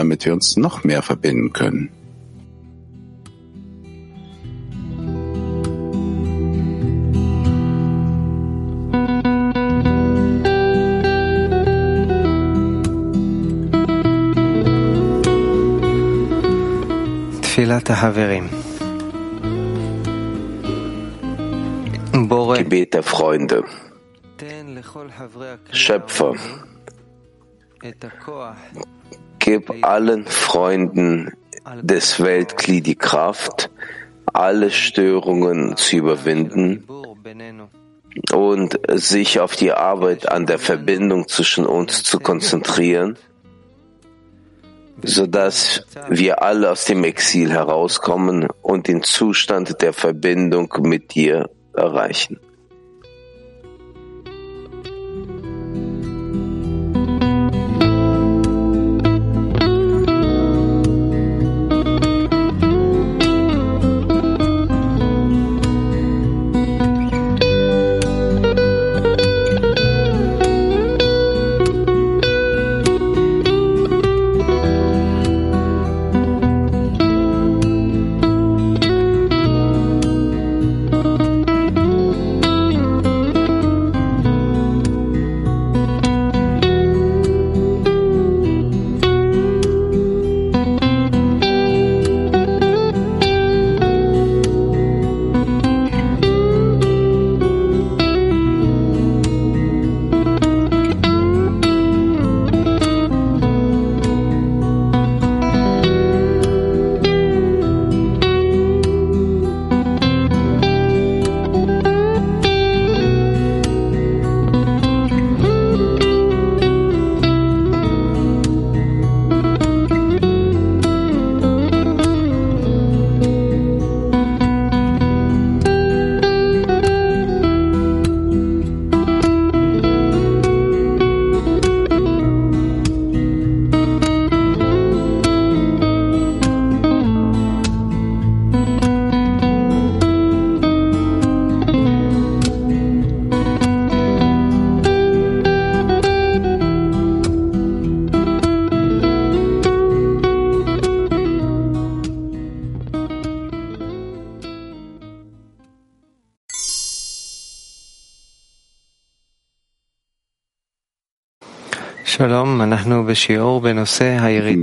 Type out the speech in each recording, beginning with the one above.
damit wir uns noch mehr verbinden können. Gebet der Freunde. Schöpfer, gib allen Freunden des Weltkli die Kraft, alle Störungen zu überwinden und sich auf die Arbeit an der Verbindung zwischen uns zu konzentrieren, sodass wir alle aus dem Exil herauskommen und den Zustand der Verbindung mit dir erreichen.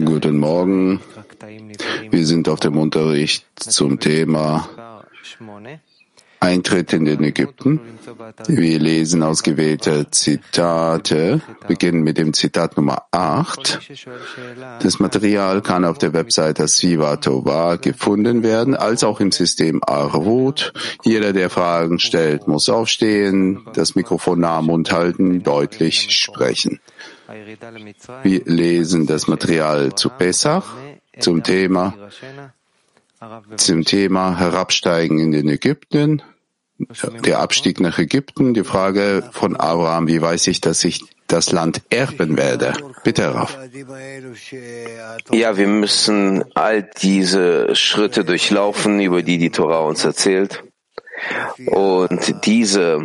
Guten Morgen. Wir sind auf dem Unterricht zum Thema Eintritt in den Ägypten. Wir lesen ausgewählte Zitate, beginnen mit dem Zitat Nummer 8. Das Material kann auf der Webseite Siva Tova gefunden werden, als auch im System Arvut. Jeder, der Fragen stellt, muss aufstehen, das Mikrofon nah am Mund halten, deutlich sprechen. Wir lesen das Material zu Pesach zum Thema, zum Thema Herabsteigen in den Ägypten, der Abstieg nach Ägypten, die Frage von Abraham, wie weiß ich, dass ich das Land erben werde? Bitte, Raf. Ja, wir müssen all diese Schritte durchlaufen, über die die Torah uns erzählt. Und diese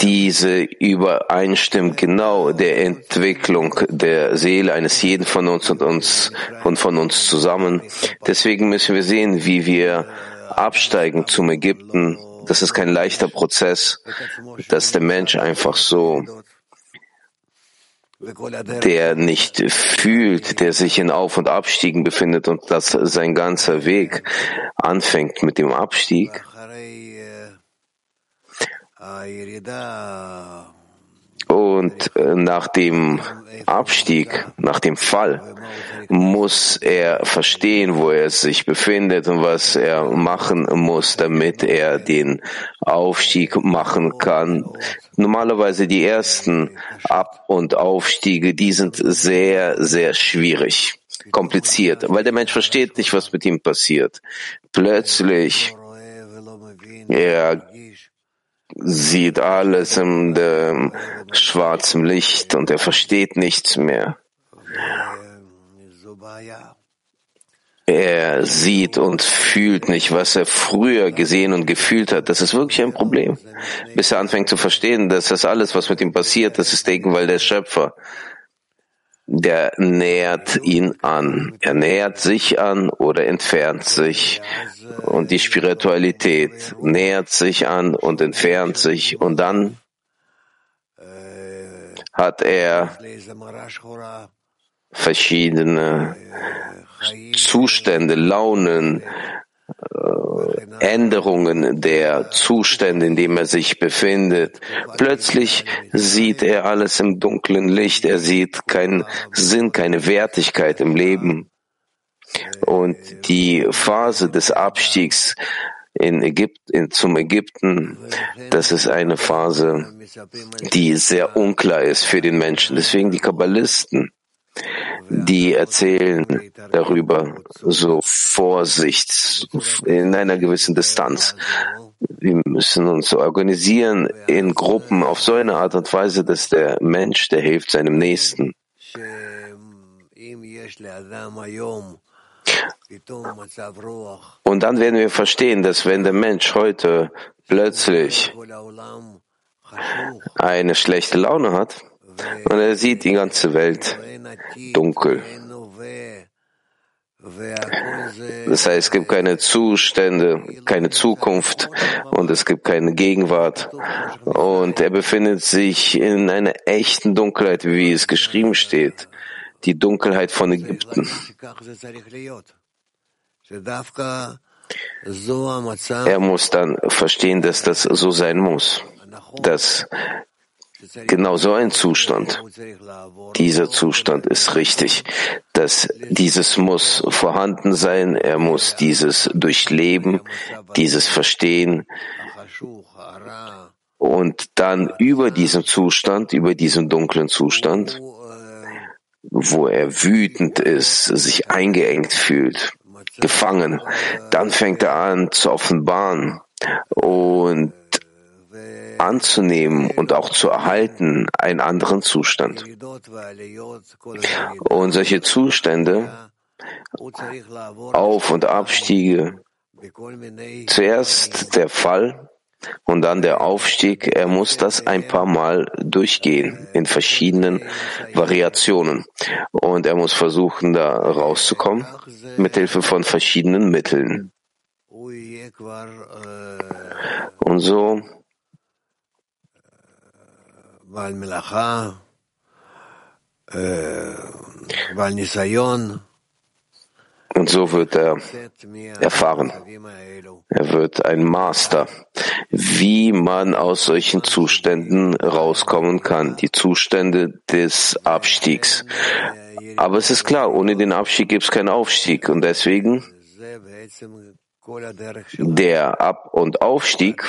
diese übereinstimmt genau der Entwicklung der Seele eines jeden von uns und uns und von uns zusammen. Deswegen müssen wir sehen, wie wir absteigen zum Ägypten. Das ist kein leichter Prozess, dass der Mensch einfach so der nicht fühlt, der sich in Auf- und Abstiegen befindet und dass sein ganzer Weg anfängt mit dem Abstieg. Und äh, nach dem Abstieg, nach dem Fall, muss er verstehen, wo er sich befindet und was er machen muss, damit er den Aufstieg machen kann. Normalerweise die ersten Ab- und Aufstiege, die sind sehr, sehr schwierig, kompliziert, weil der Mensch versteht nicht, was mit ihm passiert. Plötzlich, er sieht alles in dem schwarzen Licht und er versteht nichts mehr. er sieht und fühlt nicht, was er früher gesehen und gefühlt hat. Das ist wirklich ein Problem. Bis er anfängt zu verstehen, dass das alles, was mit ihm passiert, das ist wegen, weil der Schöpfer, der nähert ihn an. Er nähert sich an oder entfernt sich. Und die Spiritualität nähert sich an und entfernt sich. Und dann hat er verschiedene Zustände, Launen, Änderungen der Zustände, in dem er sich befindet. Plötzlich sieht er alles im dunklen Licht. Er sieht keinen Sinn, keine Wertigkeit im Leben. Und die Phase des Abstiegs in Ägypten, zum Ägypten, das ist eine Phase, die sehr unklar ist für den Menschen. Deswegen die Kabbalisten die erzählen darüber so Vorsicht in einer gewissen Distanz. Wir müssen uns organisieren in Gruppen auf so eine Art und Weise, dass der Mensch, der hilft seinem Nächsten. Und dann werden wir verstehen, dass wenn der Mensch heute plötzlich eine schlechte Laune hat, und er sieht die ganze Welt dunkel. Das heißt, es gibt keine Zustände, keine Zukunft und es gibt keine Gegenwart. Und er befindet sich in einer echten Dunkelheit, wie es geschrieben steht. Die Dunkelheit von Ägypten. Er muss dann verstehen, dass das so sein muss, dass Genau so ein Zustand. Dieser Zustand ist richtig. Dass dieses muss vorhanden sein. Er muss dieses durchleben, dieses verstehen. Und dann über diesen Zustand, über diesen dunklen Zustand, wo er wütend ist, sich eingeengt fühlt, gefangen, dann fängt er an zu offenbaren und anzunehmen und auch zu erhalten einen anderen Zustand. Und solche Zustände, Auf- und Abstiege, zuerst der Fall und dann der Aufstieg, er muss das ein paar Mal durchgehen in verschiedenen Variationen. Und er muss versuchen, da rauszukommen mit Hilfe von verschiedenen Mitteln. Und so und so wird er erfahren. Er wird ein Master, wie man aus solchen Zuständen rauskommen kann, die Zustände des Abstiegs. Aber es ist klar, ohne den Abstieg gibt es keinen Aufstieg. Und deswegen der Ab- und Aufstieg,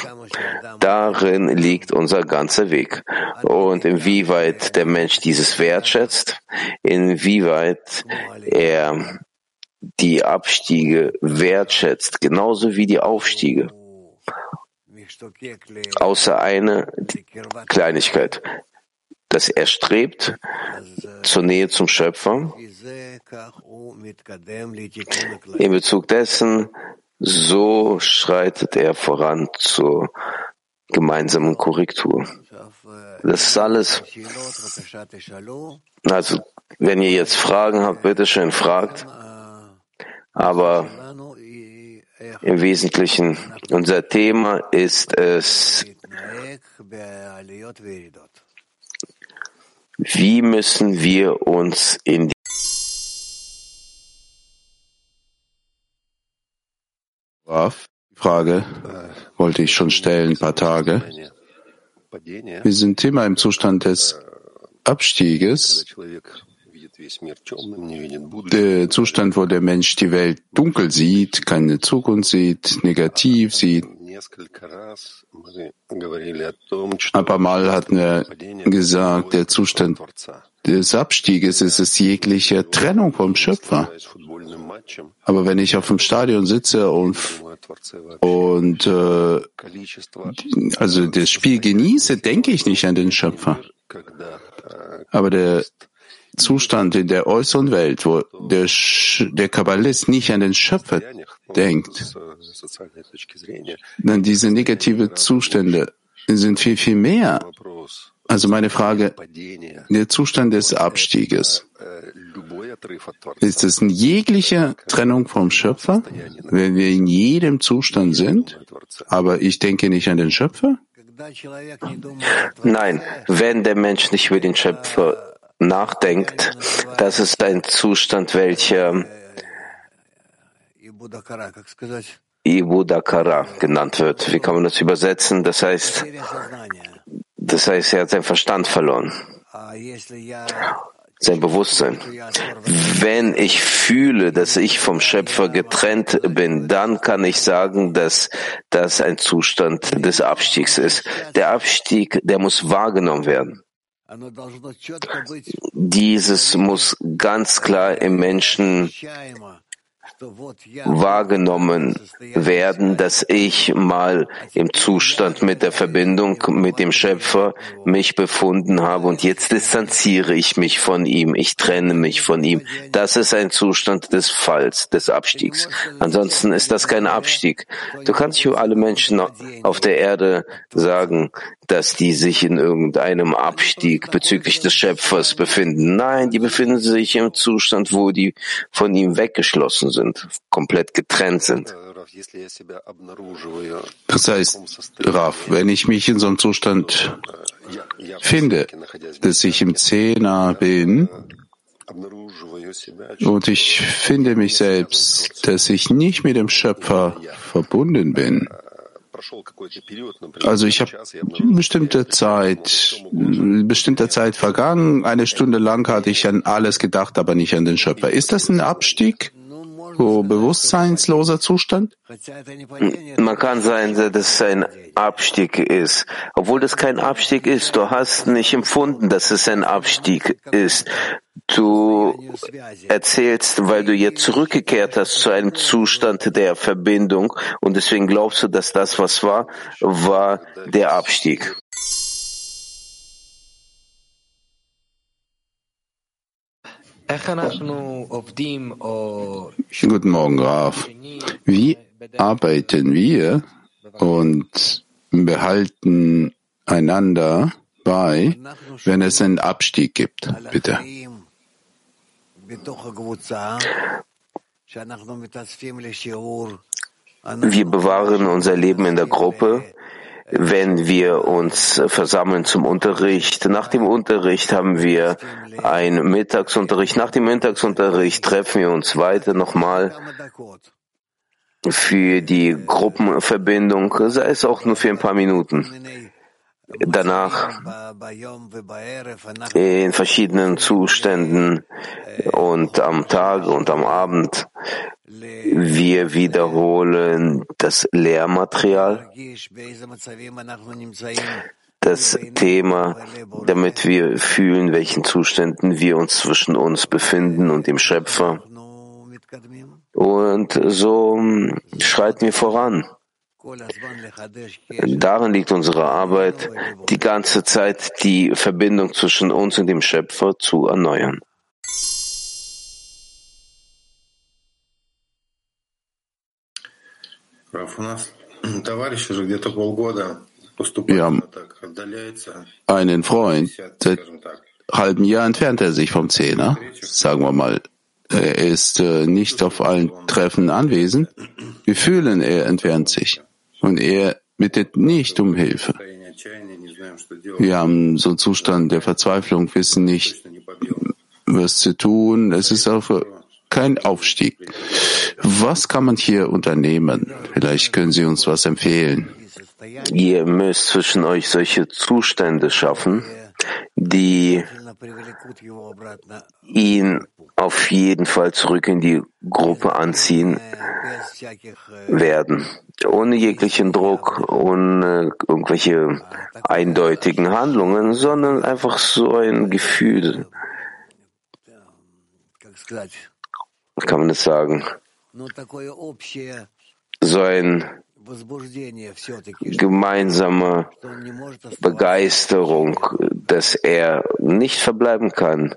darin liegt unser ganzer Weg. Und inwieweit der Mensch dieses wertschätzt, inwieweit er die Abstiege wertschätzt, genauso wie die Aufstiege. Außer eine Kleinigkeit, dass er strebt zur Nähe zum Schöpfer in Bezug dessen, so schreitet er voran zur gemeinsamen Korrektur. Das ist alles. Also, wenn ihr jetzt Fragen habt, bitte schön fragt. Aber im Wesentlichen, unser Thema ist es, wie müssen wir uns in Die Frage wollte ich schon stellen, ein paar Tage. Wir sind immer im Zustand des Abstieges, der Zustand, wo der Mensch die Welt dunkel sieht, keine Zukunft sieht, negativ sieht. Ein paar Mal hatten wir gesagt, der Zustand des Abstieges ist es jegliche Trennung vom Schöpfer. Aber wenn ich auf dem Stadion sitze und, und äh, also das Spiel genieße, denke ich nicht an den Schöpfer. Aber der Zustand in der äußeren Welt, wo der, Sch der Kabbalist nicht an den Schöpfer denkt, dann diese negative Zustände sind viel, viel mehr. Also meine Frage, der Zustand des Abstieges, ist es eine jegliche Trennung vom Schöpfer, wenn wir in jedem Zustand sind, aber ich denke nicht an den Schöpfer? Nein, wenn der Mensch nicht über den Schöpfer nachdenkt, das ist ein Zustand, welcher Ibudakara genannt wird. Wie kann man das übersetzen? Das heißt, das heißt, er hat seinen Verstand verloren, sein Bewusstsein. Wenn ich fühle, dass ich vom Schöpfer getrennt bin, dann kann ich sagen, dass das ein Zustand des Abstiegs ist. Der Abstieg, der muss wahrgenommen werden. Dieses muss ganz klar im Menschen wahrgenommen werden, dass ich mal im Zustand mit der Verbindung mit dem Schöpfer mich befunden habe und jetzt distanziere ich mich von ihm, ich trenne mich von ihm. Das ist ein Zustand des Falls, des Abstiegs. Ansonsten ist das kein Abstieg. Du kannst für alle Menschen auf der Erde sagen, dass die sich in irgendeinem Abstieg bezüglich des Schöpfers befinden. Nein, die befinden sich im Zustand, wo die von ihm weggeschlossen sind, komplett getrennt sind. Das heißt, Raf, wenn ich mich in so einem Zustand finde, dass ich im Zehner bin, und ich finde mich selbst, dass ich nicht mit dem Schöpfer verbunden bin, also ich habe bestimmte Zeit, bestimmte Zeit vergangen, eine Stunde lang hatte ich an alles gedacht, aber nicht an den Schöpfer. Ist das ein Abstieg? So bewusstseinsloser Zustand? Man kann sagen, dass es ein Abstieg ist. Obwohl das kein Abstieg ist, du hast nicht empfunden, dass es ein Abstieg ist. Du erzählst, weil du jetzt zurückgekehrt hast zu einem Zustand der Verbindung und deswegen glaubst du, dass das, was war, war der Abstieg. Guten Morgen, Graf. Wie arbeiten wir und behalten einander bei, wenn es einen Abstieg gibt? Bitte. Wir bewahren unser Leben in der Gruppe, wenn wir uns versammeln zum Unterricht. Nach dem Unterricht haben wir einen Mittagsunterricht. Nach dem Mittagsunterricht treffen wir uns weiter nochmal für die Gruppenverbindung, sei es auch nur für ein paar Minuten danach in verschiedenen Zuständen und am Tag und am Abend. Wir wiederholen das Lehrmaterial, das Thema, damit wir fühlen, welchen Zuständen wir uns zwischen uns befinden und dem Schöpfer. Und so schreiten wir voran. Darin liegt unsere Arbeit, die ganze Zeit die Verbindung zwischen uns und dem Schöpfer zu erneuern. Wir haben einen Freund, seit halbem Jahr entfernt er sich vom Zehner, sagen wir mal. Er ist äh, nicht auf allen Treffen anwesend. Wir fühlen, er entfernt sich und er bittet nicht um Hilfe. Wir haben so einen Zustand der Verzweiflung, wissen nicht, was zu tun. Es ist auch kein Aufstieg. Was kann man hier unternehmen? Vielleicht können Sie uns was empfehlen. Ihr müsst zwischen euch solche Zustände schaffen, die ihn auf jeden Fall zurück in die Gruppe anziehen werden ohne jeglichen Druck, ohne irgendwelche eindeutigen Handlungen, sondern einfach so ein Gefühl. Kann man das sagen? So ein gemeinsame Begeisterung, dass er nicht verbleiben kann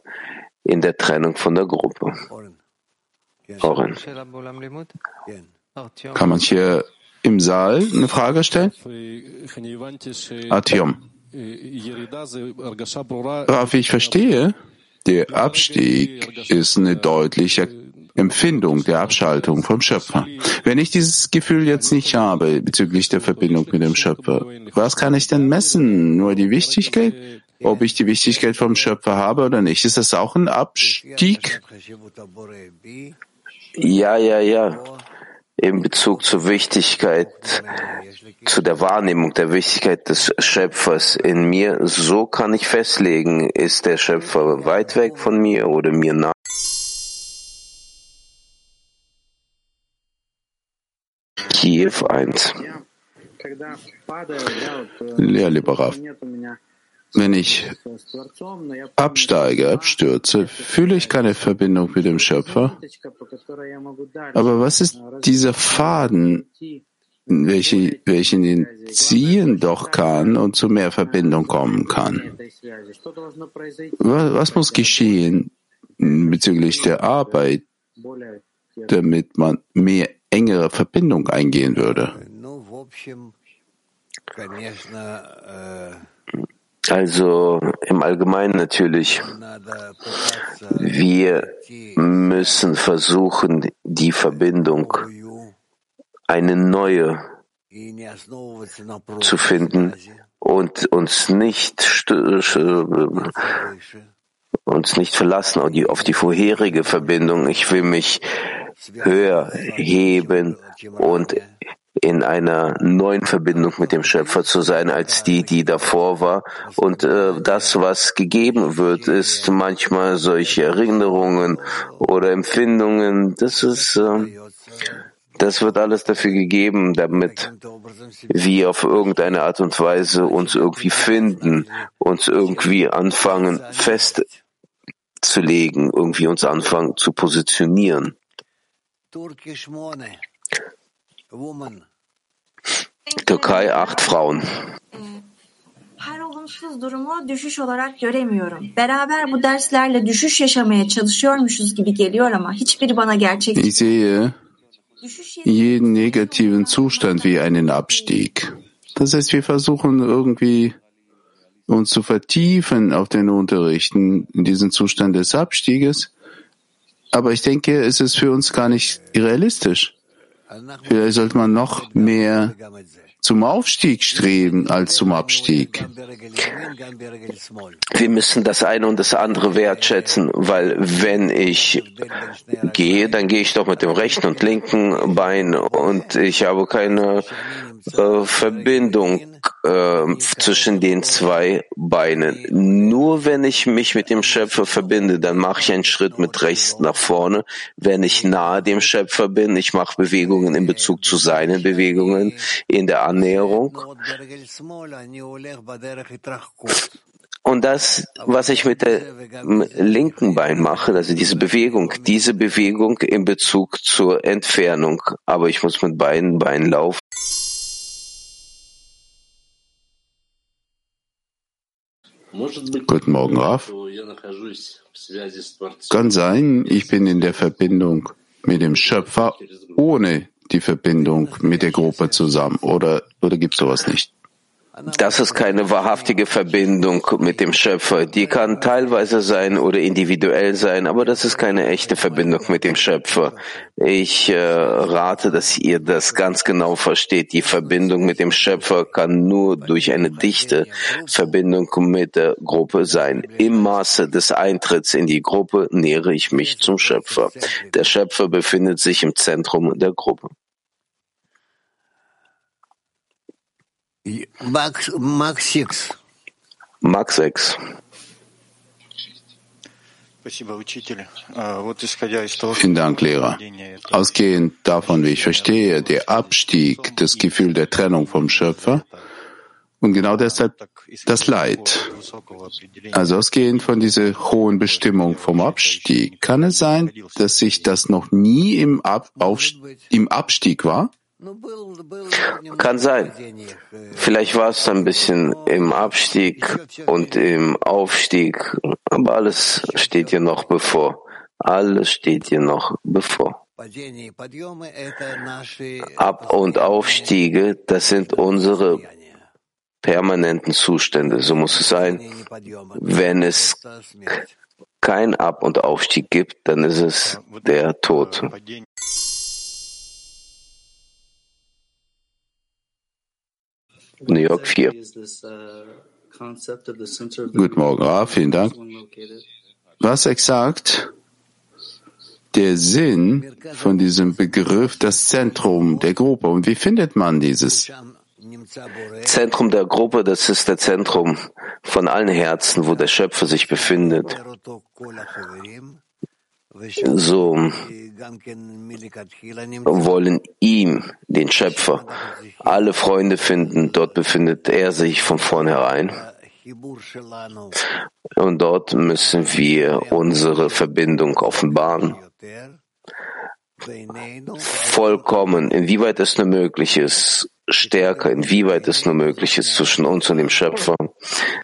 in der Trennung von der Gruppe. Oren. Kann man hier im Saal eine Frage stellen? Artyom. Raf, ich verstehe, der Abstieg ist eine deutliche Empfindung der Abschaltung vom Schöpfer. Wenn ich dieses Gefühl jetzt nicht habe bezüglich der Verbindung mit dem Schöpfer, was kann ich denn messen? Nur die Wichtigkeit? Ob ich die Wichtigkeit vom Schöpfer habe oder nicht? Ist das auch ein Abstieg? Ja, ja, ja. In Bezug zur Wichtigkeit, zu der Wahrnehmung der Wichtigkeit des Schöpfers in mir, so kann ich festlegen, ist der Schöpfer weit weg von mir oder mir nah. Kiew 1. Lehrliberav. Wenn ich absteige, abstürze, fühle ich keine Verbindung mit dem Schöpfer. Aber was ist dieser Faden, welchen, welchen ihn ziehen doch kann und zu mehr Verbindung kommen kann? Was muss geschehen bezüglich der Arbeit, damit man mehr engere Verbindung eingehen würde? Also im Allgemeinen natürlich. Wir müssen versuchen, die Verbindung, eine neue zu finden und uns nicht uns nicht verlassen auf die, auf die vorherige Verbindung. Ich will mich höher heben und in einer neuen Verbindung mit dem Schöpfer zu sein als die, die davor war. Und äh, das, was gegeben wird, ist manchmal solche Erinnerungen oder Empfindungen. Das ist, äh, das wird alles dafür gegeben, damit wir auf irgendeine Art und Weise uns irgendwie finden, uns irgendwie anfangen festzulegen, irgendwie uns anfangen zu positionieren. Türkei acht Frauen. Her olumsuz durumu düşüş olarak göremiyorum. Beraber bu derslerle düşüş yaşamaya çalışıyormuşuz gibi geliyor ama hiçbiri bana gerçek. Ich sehe jeden negativen Zustand wie einen Abstieg. Das heißt, wir versuchen irgendwie uns zu vertiefen auf den Unterrichten in diesen Zustand des Abstieges. Aber ich denke, es ist für uns gar nicht realistisch. Vielleicht sollte man noch mehr zum Aufstieg streben als zum Abstieg. Wir müssen das eine und das andere wertschätzen, weil wenn ich gehe, dann gehe ich doch mit dem rechten und linken Bein und ich habe keine äh, Verbindung äh, zwischen den zwei Beinen. Nur wenn ich mich mit dem Schöpfer verbinde, dann mache ich einen Schritt mit rechts nach vorne. Wenn ich nahe dem Schöpfer bin, ich mache Bewegungen in Bezug zu seinen Bewegungen in der Annäherung. Und das, was ich mit dem linken Bein mache, also diese Bewegung, diese Bewegung in Bezug zur Entfernung. Aber ich muss mit beiden Beinen laufen. Guten Morgen, Raf. Kann sein, ich bin in der Verbindung mit dem Schöpfer ohne die Verbindung mit der Gruppe zusammen. Oder, oder gibt es sowas nicht? Das ist keine wahrhaftige Verbindung mit dem Schöpfer. Die kann teilweise sein oder individuell sein, aber das ist keine echte Verbindung mit dem Schöpfer. Ich äh, rate, dass ihr das ganz genau versteht. Die Verbindung mit dem Schöpfer kann nur durch eine dichte Verbindung mit der Gruppe sein. Im Maße des Eintritts in die Gruppe nähere ich mich zum Schöpfer. Der Schöpfer befindet sich im Zentrum der Gruppe. Max, Max 6. Max 6. Vielen Dank, Lehrer. Ausgehend davon, wie ich verstehe, der Abstieg, das Gefühl der Trennung vom Schöpfer und genau deshalb das Leid. Also ausgehend von dieser hohen Bestimmung vom Abstieg, kann es sein, dass sich das noch nie im, Ab Aufst im Abstieg war? Kann sein. Vielleicht war es ein bisschen im Abstieg und im Aufstieg, aber alles steht dir noch bevor. Alles steht dir noch bevor. Ab- und Aufstiege, das sind unsere permanenten Zustände. So muss es sein. Wenn es kein Ab- und Aufstieg gibt, dann ist es der Tod. New York 4. Guten Morgen, Ra, vielen Dank. Was exakt der Sinn von diesem Begriff, das Zentrum der Gruppe? Und wie findet man dieses? Zentrum der Gruppe, das ist der Zentrum von allen Herzen, wo der Schöpfer sich befindet. So wollen ihm, den Schöpfer, alle Freunde finden. Dort befindet er sich von vornherein. Und dort müssen wir unsere Verbindung offenbaren. Vollkommen, inwieweit es nur möglich ist, stärker, inwieweit es nur möglich ist zwischen uns und dem Schöpfer.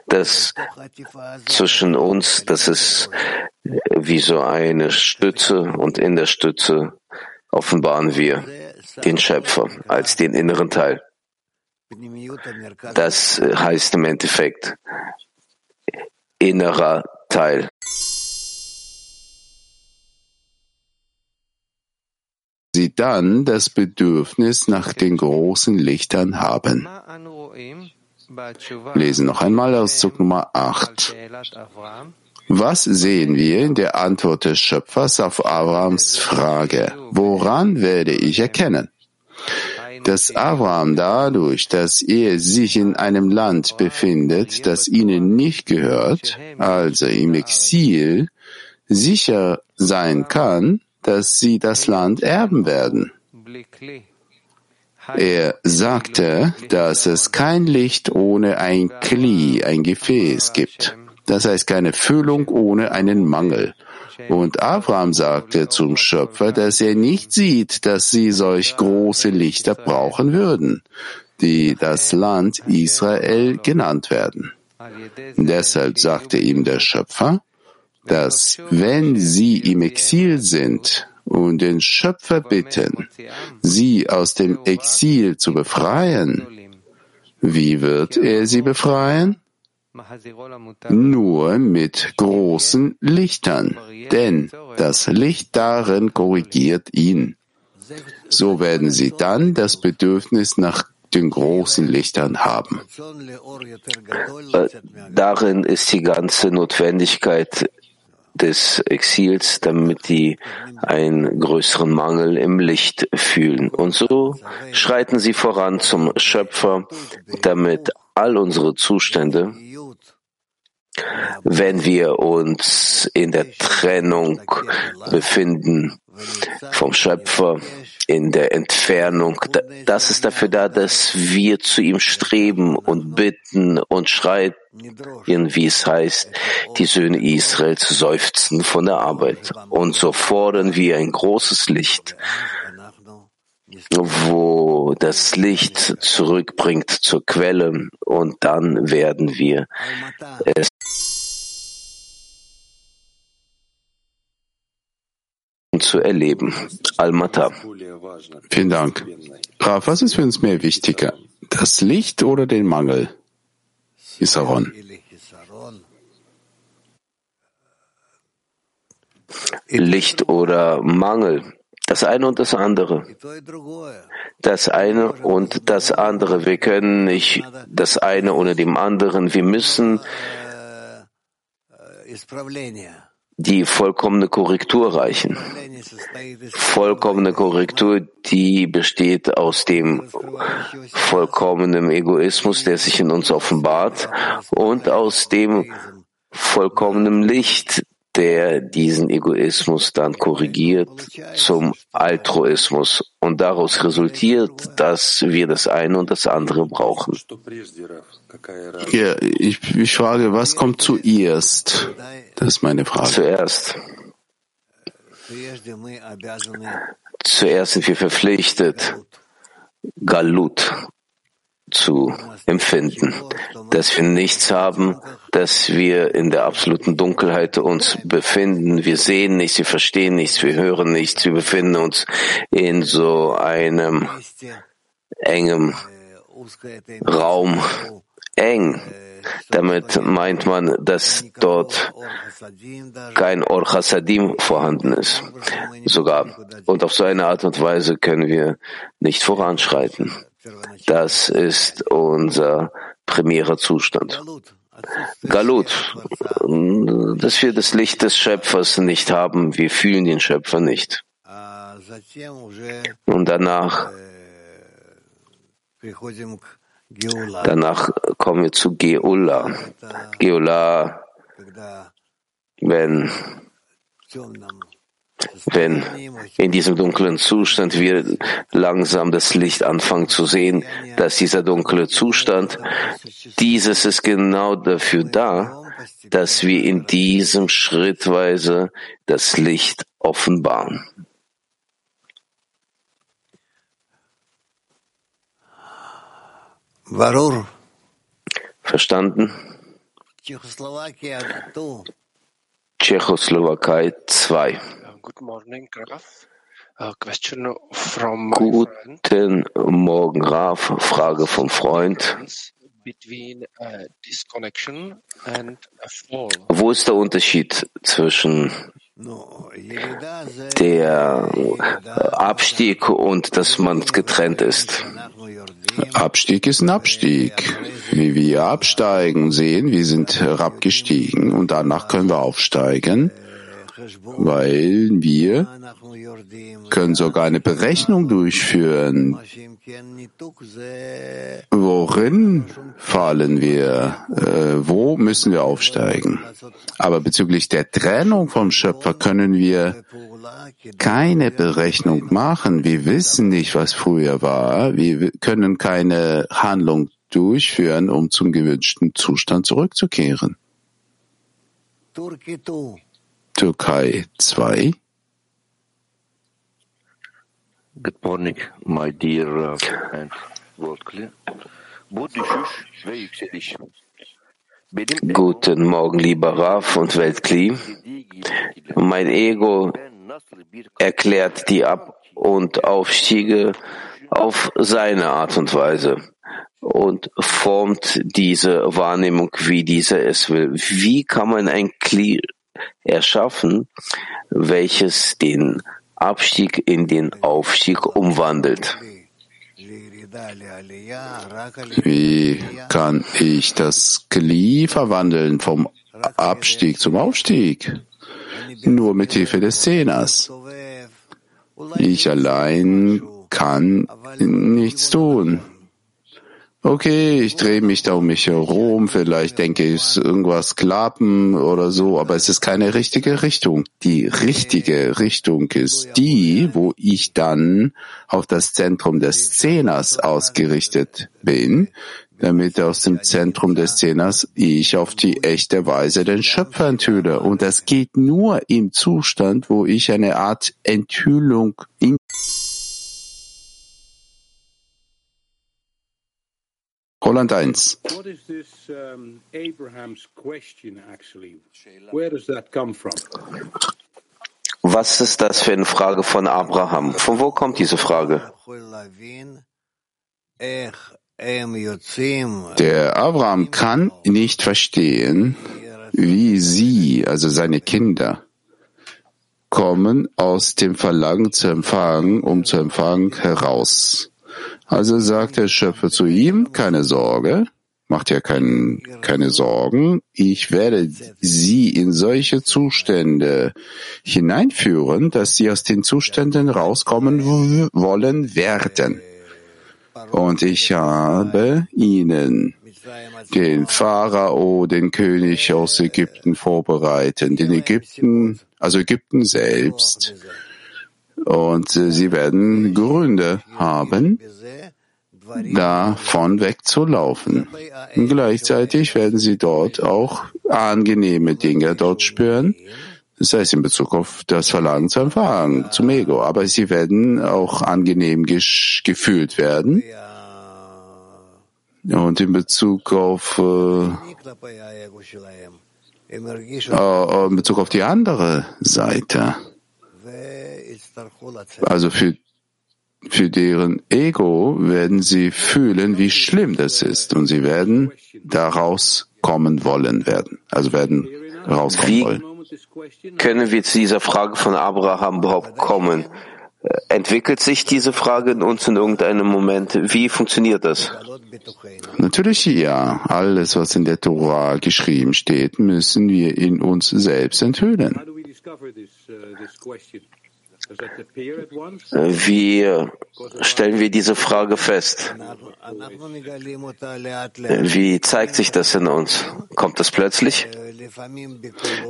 Das zwischen uns, das ist wie so eine Stütze und in der Stütze offenbaren wir den Schöpfer als den inneren Teil. Das heißt im Endeffekt innerer Teil. Sie dann das Bedürfnis nach den großen Lichtern haben. Lesen noch einmal Auszug Nummer 8. Was sehen wir in der Antwort des Schöpfers auf Abrahams Frage? Woran werde ich erkennen? Dass Abraham dadurch, dass er sich in einem Land befindet, das ihnen nicht gehört, also im Exil, sicher sein kann, dass sie das Land erben werden. Er sagte, dass es kein Licht ohne ein Kli, ein Gefäß gibt. Das heißt keine Füllung ohne einen Mangel. Und Abraham sagte zum Schöpfer, dass er nicht sieht, dass sie solch große Lichter brauchen würden, die das Land Israel genannt werden. Deshalb sagte ihm der Schöpfer, dass wenn sie im Exil sind und den Schöpfer bitten, sie aus dem Exil zu befreien, wie wird er sie befreien? Nur mit großen Lichtern, denn das Licht darin korrigiert ihn. So werden sie dann das Bedürfnis nach den großen Lichtern haben. Äh, darin ist die ganze Notwendigkeit des Exils, damit die einen größeren Mangel im Licht fühlen. Und so schreiten sie voran zum Schöpfer, damit all unsere Zustände, wenn wir uns in der Trennung befinden vom Schöpfer, in der Entfernung, das ist dafür da, dass wir zu ihm streben und bitten und schreien, wie es heißt, die Söhne Israels seufzen von der Arbeit. Und so fordern wir ein großes Licht, wo das Licht zurückbringt zur Quelle und dann werden wir es zu erleben. Almata. Vielen Dank. Raf, was ist für uns mehr wichtiger? Das Licht oder den Mangel? Isaron. Licht oder Mangel. Das eine und das andere. Das eine und das andere. Wir können nicht das eine ohne dem anderen. Wir müssen die vollkommene Korrektur reichen. Vollkommene Korrektur, die besteht aus dem vollkommenen Egoismus, der sich in uns offenbart, und aus dem vollkommenen Licht, der diesen Egoismus dann korrigiert zum Altruismus. Und daraus resultiert, dass wir das eine und das andere brauchen. Ja, ich, ich frage, was kommt zuerst? Das ist meine Frage. Zuerst. Zuerst sind wir verpflichtet, Galut zu empfinden, dass wir nichts haben, dass wir in der absoluten Dunkelheit uns befinden. Wir sehen nichts, wir verstehen nichts, wir hören nichts, wir befinden uns in so einem engem Raum. Eng. Damit meint man, dass dort kein Or Chassadim vorhanden ist. Sogar. Und auf so eine Art und Weise können wir nicht voranschreiten. Das ist unser primärer Zustand. Galut, dass wir das Licht des Schöpfers nicht haben, wir fühlen den Schöpfer nicht. Und danach, danach kommen wir zu Geula. Geula, wenn wenn in diesem dunklen Zustand wir langsam das Licht anfangen zu sehen, dass dieser dunkle Zustand, dieses ist genau dafür da, dass wir in diesem schrittweise das Licht offenbaren. Verstanden? Tschechoslowakei 2. Good morning, Graf. Guten Morgen, Raf. Frage vom Freund. Wo ist der Unterschied zwischen der Abstieg und dass man getrennt ist? Abstieg ist ein Abstieg. Wie wir absteigen, sehen, wir sind herabgestiegen und danach können wir aufsteigen weil wir können sogar eine Berechnung durchführen. Worin fallen wir? Äh, wo müssen wir aufsteigen? Aber bezüglich der Trennung vom Schöpfer können wir keine Berechnung machen. Wir wissen nicht, was früher war. Wir können keine Handlung durchführen, um zum gewünschten Zustand zurückzukehren. Türkei 2. Good morning, my dear uh, and world clear. Guten Morgen, lieber Raf und Weltkli. Mein Ego erklärt die Ab- und Aufstiege auf seine Art und Weise und formt diese Wahrnehmung, wie dieser es will. Wie kann man ein Kli erschaffen, welches den Abstieg in den Aufstieg umwandelt. Wie kann ich das Kli verwandeln vom Abstieg zum Aufstieg? Nur mit Hilfe des Zehners. Ich allein kann nichts tun. Okay, ich drehe mich da um mich herum, vielleicht denke ich, irgendwas klappen oder so, aber es ist keine richtige Richtung. Die richtige Richtung ist die, wo ich dann auf das Zentrum des Zehners ausgerichtet bin, damit aus dem Zentrum des Zehners ich auf die echte Weise den Schöpfer enthülle. Und das geht nur im Zustand, wo ich eine Art Enthüllung in come from? Was ist das für eine Frage von Abraham? Von wo kommt diese Frage? Der Abraham kann nicht verstehen, wie sie, also seine Kinder, kommen aus dem Verlangen zu empfangen, um zu empfangen, heraus. Also sagt der Schöpfer zu ihm, keine Sorge, macht ja kein, keine Sorgen, ich werde sie in solche Zustände hineinführen, dass sie aus den Zuständen rauskommen wollen werden. Und ich habe ihnen den Pharao, den König aus Ägypten vorbereitet, den Ägypten, also Ägypten selbst, und sie werden Gründe haben, davon wegzulaufen. Und gleichzeitig werden sie dort auch angenehme Dinge dort spüren, Das heißt in Bezug auf das Verlangen zu empfangen, zum Ego. Aber sie werden auch angenehm gefühlt werden. Und in Bezug auf äh, äh, in Bezug auf die andere Seite, also für für deren Ego werden sie fühlen, wie schlimm das ist, und sie werden daraus kommen wollen werden, also werden rauskommen wie wollen. Können wir zu dieser Frage von Abraham überhaupt kommen? Äh, entwickelt sich diese Frage in uns in irgendeinem Moment? Wie funktioniert das? Natürlich ja. Alles, was in der Tora geschrieben steht, müssen wir in uns selbst enthüllen. Wie stellen wir diese Frage fest? Wie zeigt sich das in uns? Kommt das plötzlich?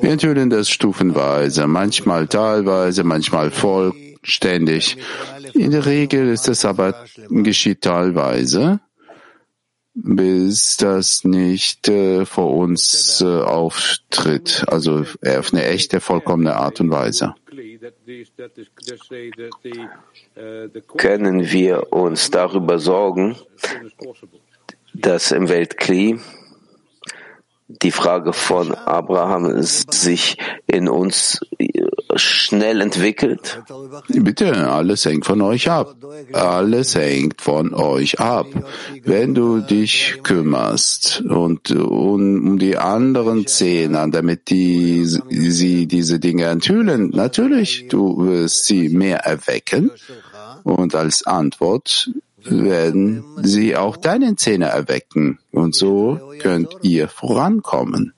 Wir enthüllen das stufenweise, manchmal teilweise, manchmal vollständig. In der Regel ist es aber geschieht teilweise, bis das nicht äh, vor uns äh, auftritt, also auf eine echte, vollkommene Art und Weise. Können wir uns darüber sorgen, dass im Weltkli die Frage von Abraham sich in uns schnell entwickelt? Bitte, alles hängt von euch ab. Alles hängt von euch ab. Wenn du dich kümmerst und um, die anderen Zehner, damit die, sie diese Dinge enthüllen, natürlich, du wirst sie mehr erwecken und als Antwort werden sie auch deinen Zähne erwecken und so könnt ihr vorankommen.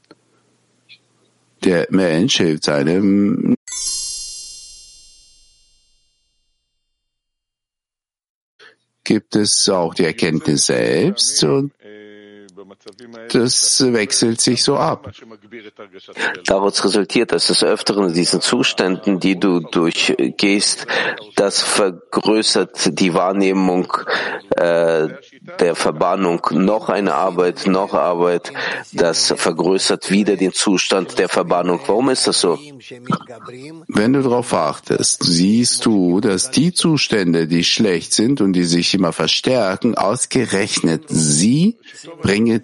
Der Mensch hilft seinem gibt es auch die Erkenntnis selbst und das wechselt sich so ab. Daraus resultiert, dass des Öfteren in diesen Zuständen, die du durchgehst, das vergrößert die Wahrnehmung äh, der Verbannung. Noch eine Arbeit, noch Arbeit, das vergrößert wieder den Zustand der Verbannung. Warum ist das so? Wenn du darauf achtest, siehst du, dass die Zustände, die schlecht sind und die sich immer verstärken, ausgerechnet sie bringen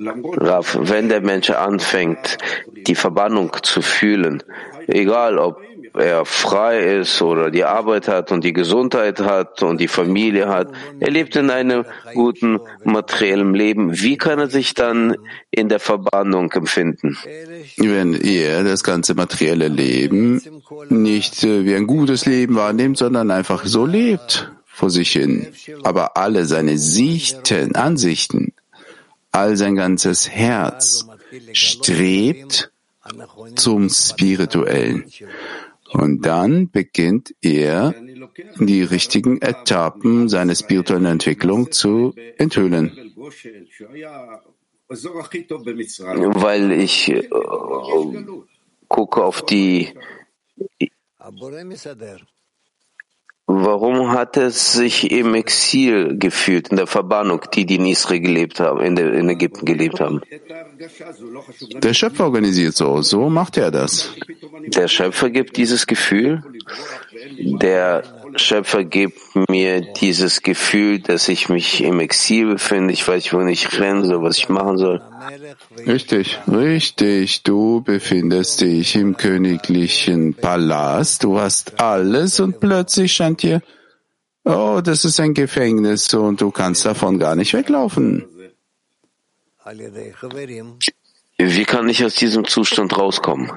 Rav, wenn der Mensch anfängt, die Verbannung zu fühlen, egal ob er frei ist oder die Arbeit hat und die Gesundheit hat und die Familie hat, er lebt in einem guten materiellen Leben, wie kann er sich dann in der Verbannung empfinden? Wenn er das ganze materielle Leben nicht äh, wie ein gutes Leben wahrnimmt, sondern einfach so lebt vor sich hin, aber alle seine Sichten, Ansichten all sein ganzes Herz strebt zum Spirituellen. Und dann beginnt er, die richtigen Etappen seiner spirituellen Entwicklung zu enthüllen. Weil ich äh, gucke auf die Warum hat er sich im Exil gefühlt, in der Verbannung, die die in Israel gelebt haben, in, der, in Ägypten gelebt haben? Der Schöpfer organisiert so, so macht er das. Der Schöpfer gibt dieses Gefühl. Der Schöpfer gibt mir dieses Gefühl, dass ich mich im Exil befinde. Ich weiß, wo ich rennen soll, was ich machen soll. Richtig, richtig. Du befindest dich im königlichen Palast. Du hast alles und plötzlich scheint dir, oh, das ist ein Gefängnis und du kannst davon gar nicht weglaufen. Wie kann ich aus diesem Zustand rauskommen?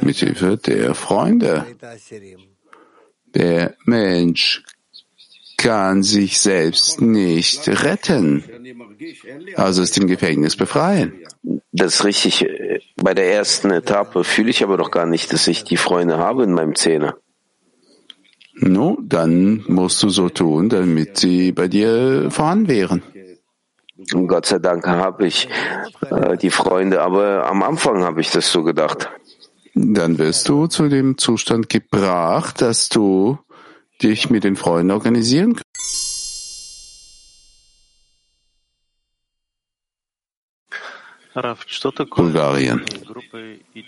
Mit Hilfe der Freunde. Der Mensch kann sich selbst nicht retten, also aus dem Gefängnis befreien. Das ist richtig. Bei der ersten Etappe fühle ich aber doch gar nicht, dass ich die Freunde habe in meinem Zähne. No, dann musst du so tun, damit sie bei dir vorhanden wären. Und Gott sei Dank habe ich äh, die Freunde, aber am Anfang habe ich das so gedacht. Dann wirst du zu dem Zustand gebracht, dass du dich mit den Freunden organisieren können? Bulgarien.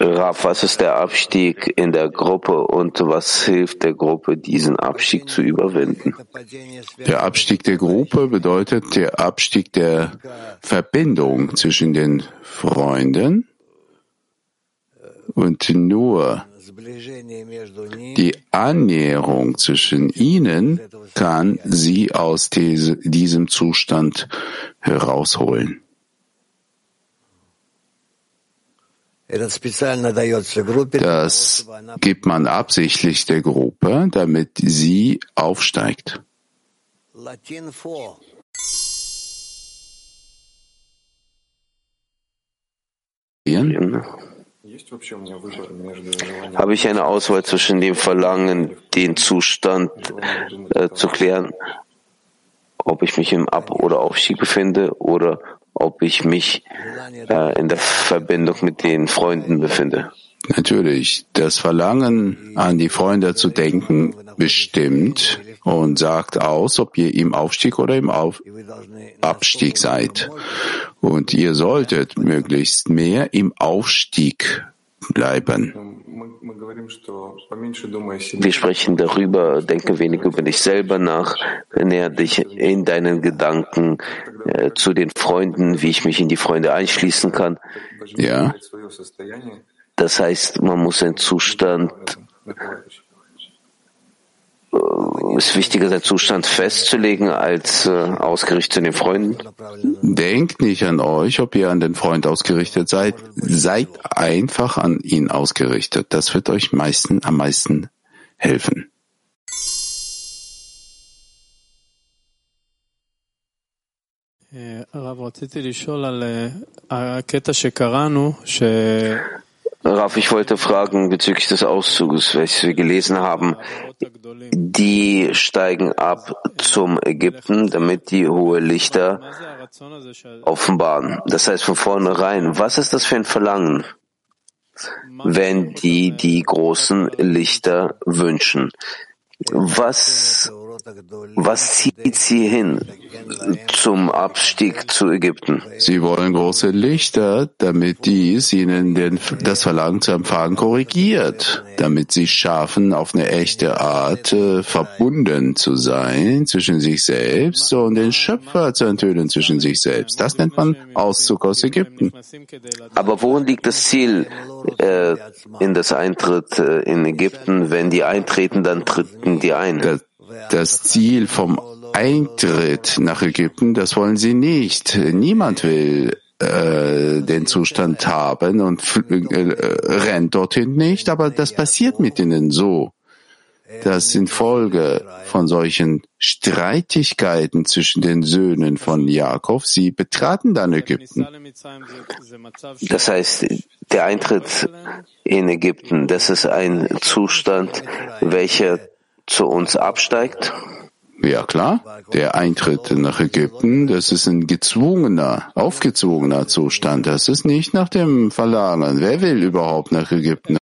Raf, was ist der Abstieg in der Gruppe und was hilft der Gruppe, diesen Abstieg zu überwinden? Der Abstieg der Gruppe bedeutet der Abstieg der Verbindung zwischen den Freunden und nur die Annäherung zwischen ihnen kann sie aus diesem Zustand herausholen. Das gibt man absichtlich der Gruppe, damit sie aufsteigt. Habe ich eine Auswahl zwischen dem Verlangen, den Zustand äh, zu klären, ob ich mich im Ab- oder Aufstieg befinde oder ob ich mich äh, in der Verbindung mit den Freunden befinde. Natürlich, das Verlangen an die Freunde zu denken bestimmt und sagt aus, ob ihr im Aufstieg oder im Auf Abstieg seid. Und ihr solltet möglichst mehr im Aufstieg bleiben. Wir sprechen darüber, denke wenig über dich selber nach, näher dich in deinen Gedanken äh, zu den Freunden, wie ich mich in die Freunde einschließen kann. Ja. Das heißt, man muss einen Zustand äh, ist wichtiger, seinen Zustand festzulegen, als äh, ausgerichtet zu den Freunden? Denkt nicht an euch, ob ihr an den Freund ausgerichtet seid. Seid einfach an ihn ausgerichtet. Das wird euch meisten, am meisten helfen. Raf, ich wollte fragen bezüglich des Auszuges, welches wir gelesen haben. Die steigen ab zum Ägypten, damit die hohe Lichter offenbaren. Das heißt von vornherein, was ist das für ein Verlangen, wenn die die großen Lichter wünschen? Was was zieht sie hin zum Abstieg zu Ägypten? Sie wollen große Lichter, damit dies ihnen den, das Verlangen zu empfangen korrigiert, damit sie schaffen, auf eine echte Art äh, verbunden zu sein zwischen sich selbst und den Schöpfer zu enthüllen zwischen sich selbst. Das nennt man Auszug aus Ägypten. Aber worin liegt das Ziel äh, in das Eintritt äh, in Ägypten? Wenn die eintreten, dann treten die ein. Das das Ziel vom Eintritt nach Ägypten, das wollen sie nicht. Niemand will äh, den Zustand haben und äh, rennt dorthin nicht, aber das passiert mit ihnen so. Das sind Folge von solchen Streitigkeiten zwischen den Söhnen von Jakob. Sie betraten dann Ägypten. Das heißt, der Eintritt in Ägypten, das ist ein Zustand, welcher zu uns absteigt? Ja klar, der Eintritt nach Ägypten, das ist ein gezwungener, aufgezwungener Zustand. Das ist nicht nach dem Verlangen. Wer will überhaupt nach Ägypten?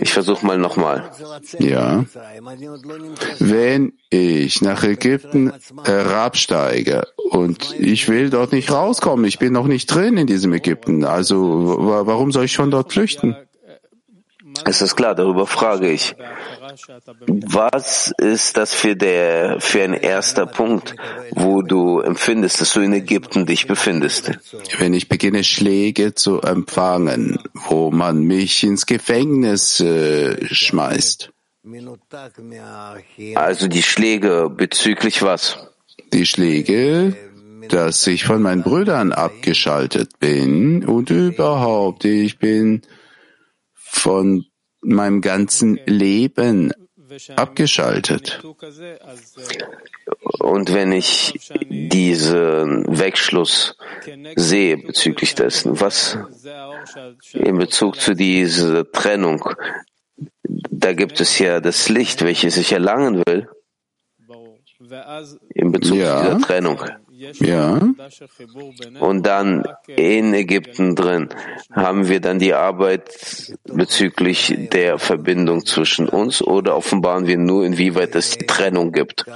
Ich versuche mal nochmal. Ja. Wenn ich nach Ägypten herabsteige und ich will dort nicht rauskommen, ich bin noch nicht drin in diesem Ägypten, also warum soll ich schon dort flüchten? Es ist klar, darüber frage ich. Was ist das für, der, für ein erster Punkt, wo du empfindest, dass du in Ägypten dich befindest? Wenn ich beginne, Schläge zu empfangen, wo man mich ins Gefängnis äh, schmeißt. Also die Schläge bezüglich was? Die Schläge, dass ich von meinen Brüdern abgeschaltet bin und überhaupt, ich bin von meinem ganzen Leben abgeschaltet. Und wenn ich diesen Wegschluss sehe bezüglich dessen, was in Bezug zu dieser Trennung, da gibt es ja das Licht, welches ich erlangen will, in Bezug ja. zu dieser Trennung. Ja. Und dann in Ägypten drin haben wir dann die Arbeit bezüglich der Verbindung zwischen uns oder offenbaren wir nur, inwieweit es die Trennung gibt?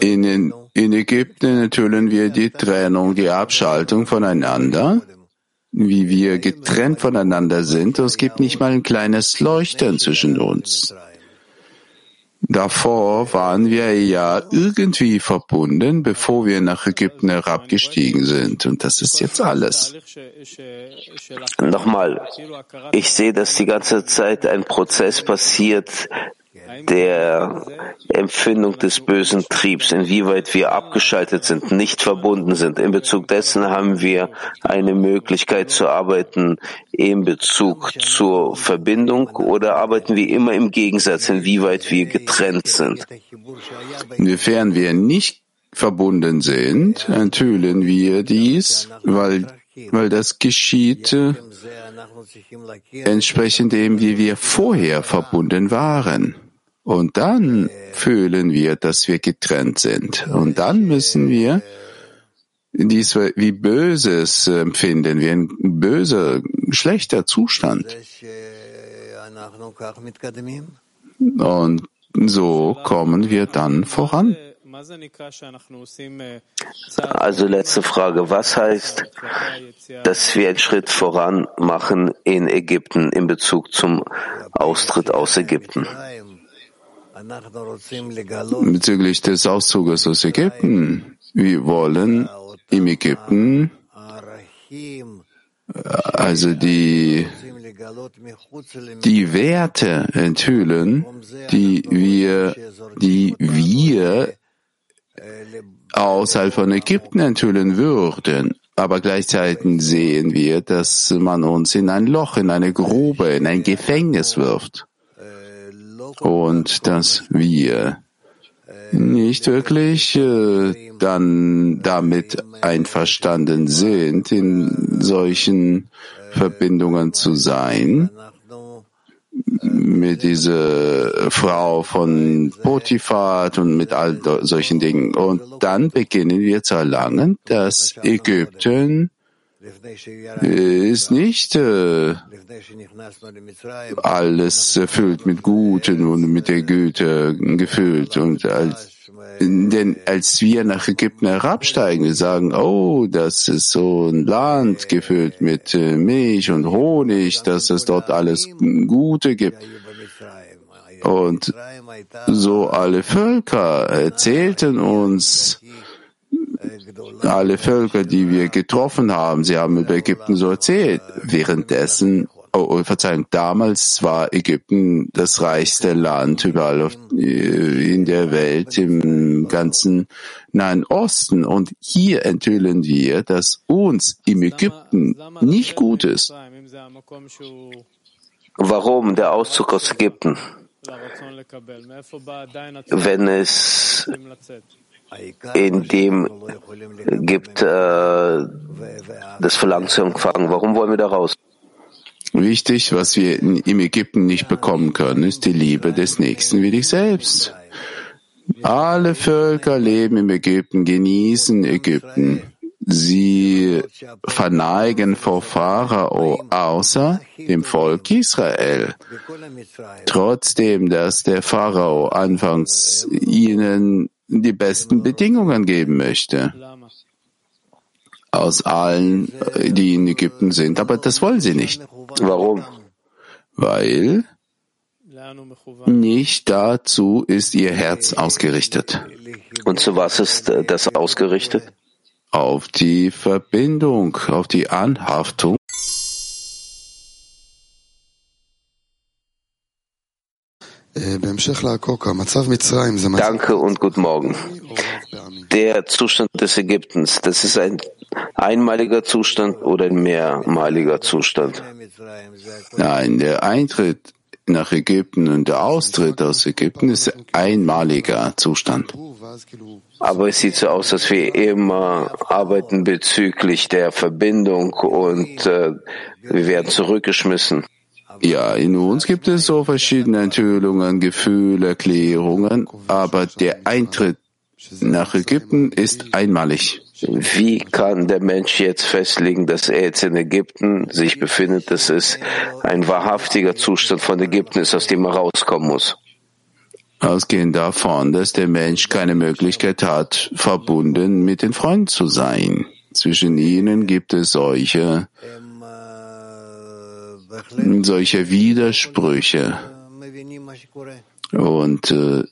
In, in Ägypten enthüllen wir die Trennung, die Abschaltung voneinander, wie wir getrennt voneinander sind. Es gibt nicht mal ein kleines Leuchten zwischen uns. Davor waren wir ja irgendwie verbunden, bevor wir nach Ägypten herabgestiegen sind. Und das ist jetzt alles. Nochmal, ich sehe, dass die ganze Zeit ein Prozess passiert, der Empfindung des bösen Triebs, inwieweit wir abgeschaltet sind, nicht verbunden sind. In Bezug dessen haben wir eine Möglichkeit zu arbeiten in Bezug zur Verbindung oder arbeiten wir immer im Gegensatz, inwieweit wir getrennt sind. Inwiefern wir nicht verbunden sind, enthüllen wir dies, weil, weil das geschieht äh, entsprechend dem, wie wir vorher verbunden waren. Und dann fühlen wir, dass wir getrennt sind. Und dann müssen wir dies wie Böses empfinden, wie ein böser, schlechter Zustand. Und so kommen wir dann voran. Also letzte Frage. Was heißt, dass wir einen Schritt voran machen in Ägypten in Bezug zum Austritt aus Ägypten? Bezüglich des Auszuges aus Ägypten. Wir wollen im Ägypten also die, die Werte enthüllen, die wir, die wir außerhalb von Ägypten enthüllen würden. Aber gleichzeitig sehen wir, dass man uns in ein Loch, in eine Grube, in ein Gefängnis wirft und dass wir nicht wirklich äh, dann damit einverstanden sind, in solchen Verbindungen zu sein, mit dieser Frau von Potiphar und mit all solchen Dingen. Und dann beginnen wir zu erlangen, dass Ägypten ist nicht äh, alles erfüllt mit Guten und mit der Güte gefüllt. Und als, denn als wir nach Ägypten herabsteigen, wir sagen, oh, das ist so ein Land gefüllt mit äh, Milch und Honig, dass es dort alles Gute gibt. Und so alle Völker erzählten uns, alle Völker, die wir getroffen haben, sie haben über Ägypten so erzählt. Währenddessen, oh, oh Verzeihung, damals war Ägypten das reichste Land überall auf, äh, in der Welt, im ganzen Nahen Osten. Und hier enthüllen wir, dass uns im Ägypten nicht gut ist. Warum der Auszug aus Ägypten? Wenn es in dem gibt äh, das Verlangen zu empfangen. Warum wollen wir da raus? Wichtig, was wir im Ägypten nicht bekommen können, ist die Liebe des Nächsten wie dich selbst. Alle Völker leben im Ägypten, genießen Ägypten. Sie verneigen vor Pharao außer dem Volk Israel. Trotzdem, dass der Pharao anfangs ihnen die besten Bedingungen geben möchte. Aus allen, die in Ägypten sind. Aber das wollen sie nicht. Warum? Weil nicht dazu ist ihr Herz ausgerichtet. Und zu was ist das ausgerichtet? Auf die Verbindung, auf die Anhaftung. Danke und guten Morgen. Der Zustand des Ägyptens, das ist ein einmaliger Zustand oder ein mehrmaliger Zustand? Nein, der Eintritt nach Ägypten und der Austritt aus Ägypten ist ein einmaliger Zustand. Aber es sieht so aus, dass wir immer arbeiten bezüglich der Verbindung und äh, wir werden zurückgeschmissen. Ja, in uns gibt es so verschiedene Enthüllungen, Gefühle, Erklärungen, aber der Eintritt nach Ägypten ist einmalig. Wie kann der Mensch jetzt festlegen, dass er jetzt in Ägypten sich befindet, dass es ein wahrhaftiger Zustand von Ägypten ist, aus dem er rauskommen muss? Ausgehend davon, dass der Mensch keine Möglichkeit hat, verbunden mit den Freunden zu sein. Zwischen ihnen gibt es solche, solche Widersprüche. Und äh,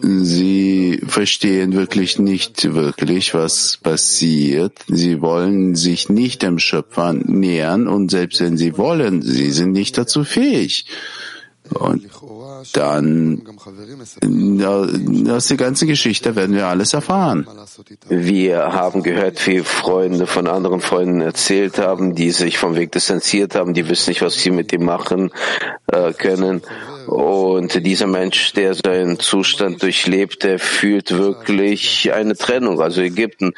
Sie verstehen wirklich nicht wirklich, was passiert. Sie wollen sich nicht dem Schöpfer nähern und selbst wenn sie wollen, sie sind nicht dazu fähig. Und dann aus der ganzen Geschichte werden wir alles erfahren. Wir haben gehört, wie Freunde von anderen Freunden erzählt haben, die sich vom Weg distanziert haben, die wissen nicht, was sie mit ihm machen äh, können. Und dieser Mensch, der seinen Zustand durchlebt, der fühlt wirklich eine Trennung, also Ägypten.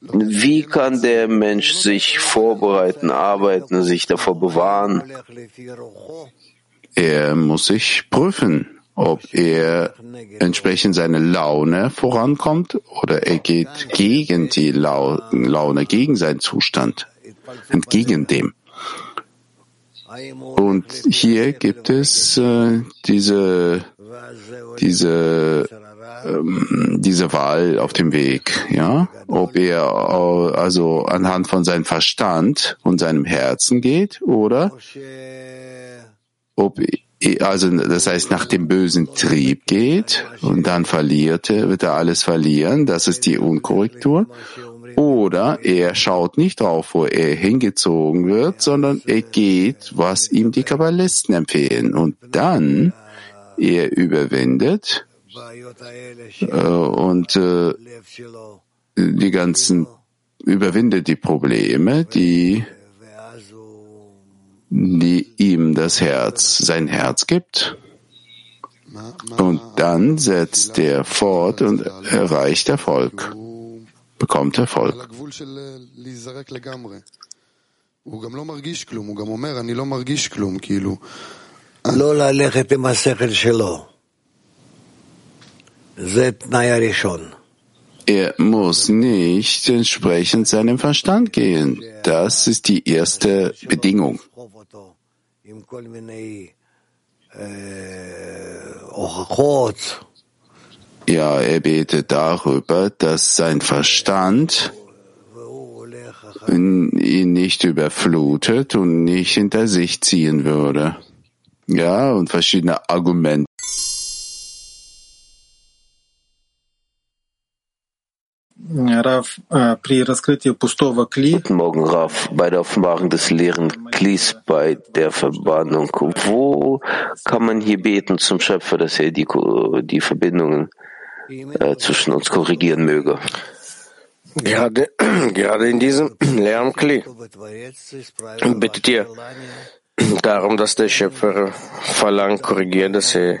Wie kann der Mensch sich vorbereiten, arbeiten, sich davor bewahren? Er muss sich prüfen, ob er entsprechend seiner Laune vorankommt oder er geht gegen die Laune, gegen seinen Zustand, entgegen dem. Und hier gibt es äh, diese, diese, ähm, diese Wahl auf dem Weg, ja, ob er also anhand von seinem Verstand und seinem Herzen geht oder ob also das heißt nach dem bösen Trieb geht und dann verliert er, wird er alles verlieren, das ist die Unkorrektur. Oder er schaut nicht drauf, wo er hingezogen wird, sondern er geht, was ihm die Kabbalisten empfehlen. Und dann er überwindet äh, und äh, die ganzen überwindet die Probleme, die die ihm das Herz, sein Herz gibt. Und dann setzt er fort und erreicht Erfolg, bekommt Erfolg. לא Er muss nicht entsprechend seinem Verstand gehen. Das ist die erste Bedingung. Ja, er betet darüber, dass sein Verstand ihn nicht überflutet und nicht hinter sich ziehen würde. Ja, und verschiedene Argumente. Guten Morgen, Raf. Bei der Offenbarung des leeren Klis, bei der Verbannung, wo kann man hier beten zum Schöpfer, dass er die, die Verbindungen äh, zwischen uns korrigieren möge? Gerade, gerade in diesem leeren Kli bittet ihr darum, dass der Schöpfer verlangt, korrigiert, dass er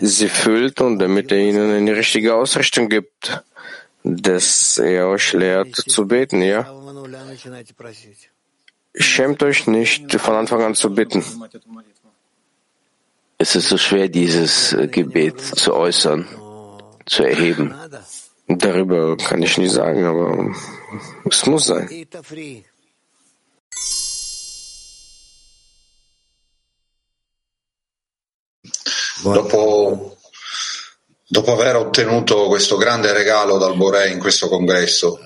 sie füllt und damit er ihnen eine richtige Ausrichtung gibt dass er euch lehrt zu beten, ja? Schämt euch nicht, von Anfang an zu bitten. Es ist so schwer, dieses äh, Gebet zu äußern, zu erheben. Darüber kann ich nicht sagen, aber es muss sein. Dopo dopo aver ottenuto questo grande regalo dal Boré in questo congresso,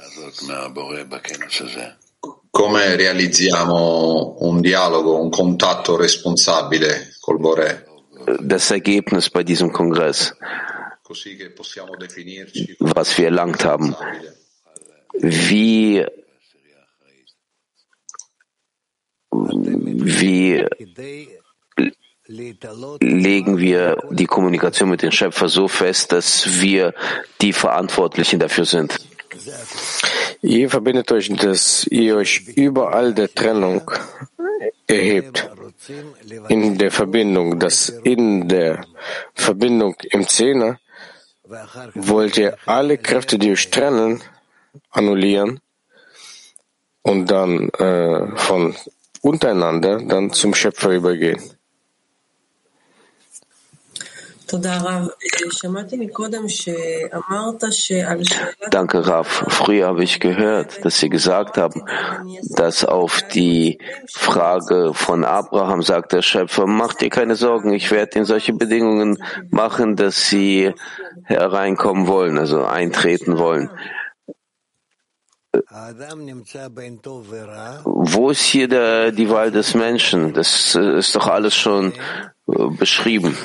come realizziamo un dialogo, un contatto responsabile col Boré? Das Ergebnis bei diesem Kongress, was wir erlangt haben, wie, wie legen wir die Kommunikation mit dem Schöpfer so fest, dass wir die Verantwortlichen dafür sind. Ihr verbindet euch, dass ihr euch überall der Trennung erhebt. In der Verbindung, dass in der Verbindung im Zehner wollt ihr alle Kräfte, die euch trennen, annullieren und dann äh, von untereinander dann zum Schöpfer übergehen. Danke, Rav. Früher habe ich gehört, dass Sie gesagt haben, dass auf die Frage von Abraham sagt der Schöpfer, mach dir keine Sorgen, ich werde Ihnen solche Bedingungen machen, dass Sie hereinkommen wollen, also eintreten wollen. Wo ist hier der, die Wahl des Menschen? Das ist doch alles schon beschrieben.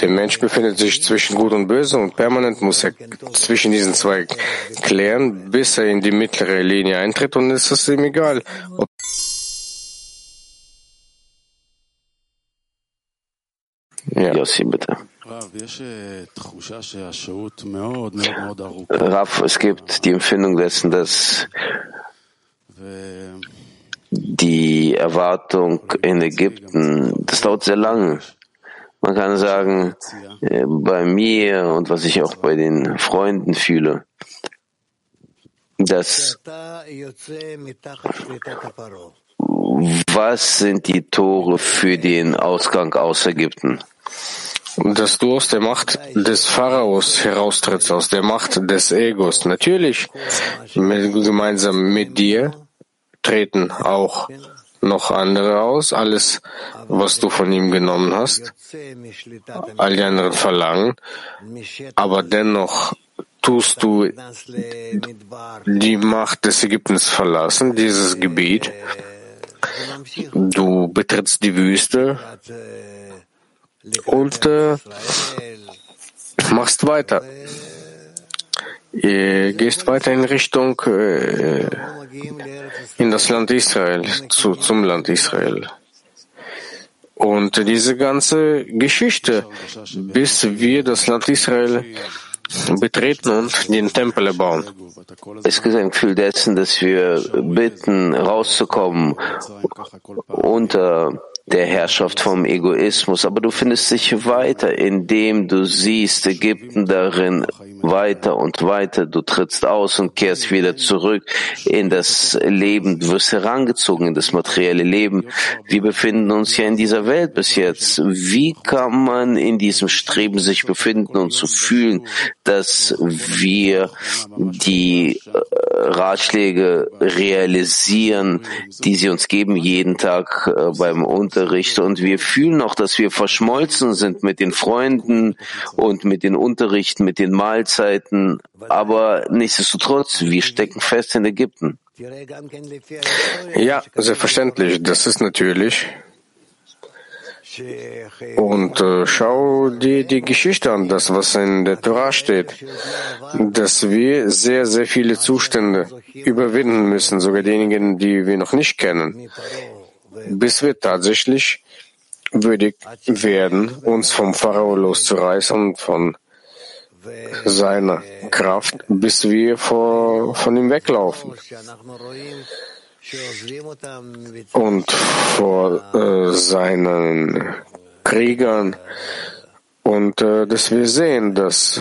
Der Mensch befindet sich zwischen Gut und Böse und permanent muss er zwischen diesen zwei klären, bis er in die mittlere Linie eintritt und es ist ihm egal, ob ja. Yossi, bitte. Raff, es gibt die Empfindung dessen, dass die Erwartung in Ägypten, das dauert sehr lange. Man kann sagen, äh, bei mir und was ich auch bei den Freunden fühle, dass was sind die Tore für den Ausgang aus Ägypten? Dass du aus der Macht des Pharaos heraustrittst, aus der Macht des Egos. Natürlich, gemeinsam mit dir treten auch noch andere aus, alles, was du von ihm genommen hast, all die anderen verlangen, aber dennoch tust du die Macht des Ägyptens verlassen, dieses Gebiet. Du betrittst die Wüste und äh, machst weiter. Ihr gehst weiter in Richtung äh, in das Land Israel, zu, zum Land Israel. Und diese ganze Geschichte, bis wir das Land Israel betreten und den Tempel erbauen. Es gibt ein Gefühl dessen, dass wir bitten, rauszukommen unter der Herrschaft vom Egoismus, aber du findest dich weiter, indem du siehst Ägypten darin weiter und weiter. Du trittst aus und kehrst wieder zurück in das Leben. Du wirst herangezogen in das materielle Leben. Wir befinden uns ja in dieser Welt bis jetzt. Wie kann man in diesem Streben sich befinden und zu fühlen, dass wir die äh, Ratschläge realisieren, die sie uns geben jeden Tag äh, beim Unterricht. Und wir fühlen auch, dass wir verschmolzen sind mit den Freunden und mit den Unterrichten, mit den Mahlzeiten. Aber nichtsdestotrotz, wir stecken fest in Ägypten. Ja, selbstverständlich. Das ist natürlich und äh, schau dir die Geschichte an, das, was in der Torah steht, dass wir sehr, sehr viele Zustände überwinden müssen, sogar diejenigen, die wir noch nicht kennen, bis wir tatsächlich würdig werden, uns vom Pharao loszureißen, von seiner Kraft, bis wir vor, von ihm weglaufen. Und vor äh, seinen Kriegern. Und äh, dass wir sehen, dass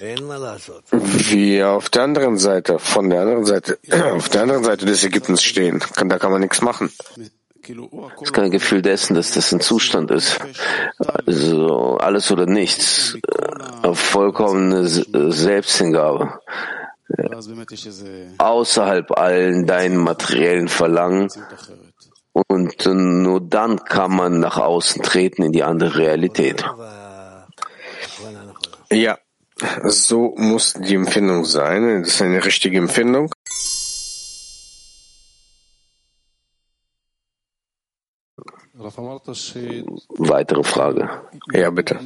wir auf der anderen Seite, von der anderen Seite, auf der anderen Seite des Ägyptens stehen. Da kann man nichts machen. Es ist kein Gefühl dessen, dass das ein Zustand ist. Also alles oder nichts. Äh, vollkommene Selbsthingabe außerhalb allen deinen materiellen Verlangen und nur dann kann man nach außen treten in die andere Realität. Ja, so muss die Empfindung sein. Das ist eine richtige Empfindung. Weitere Frage. Ja, bitte.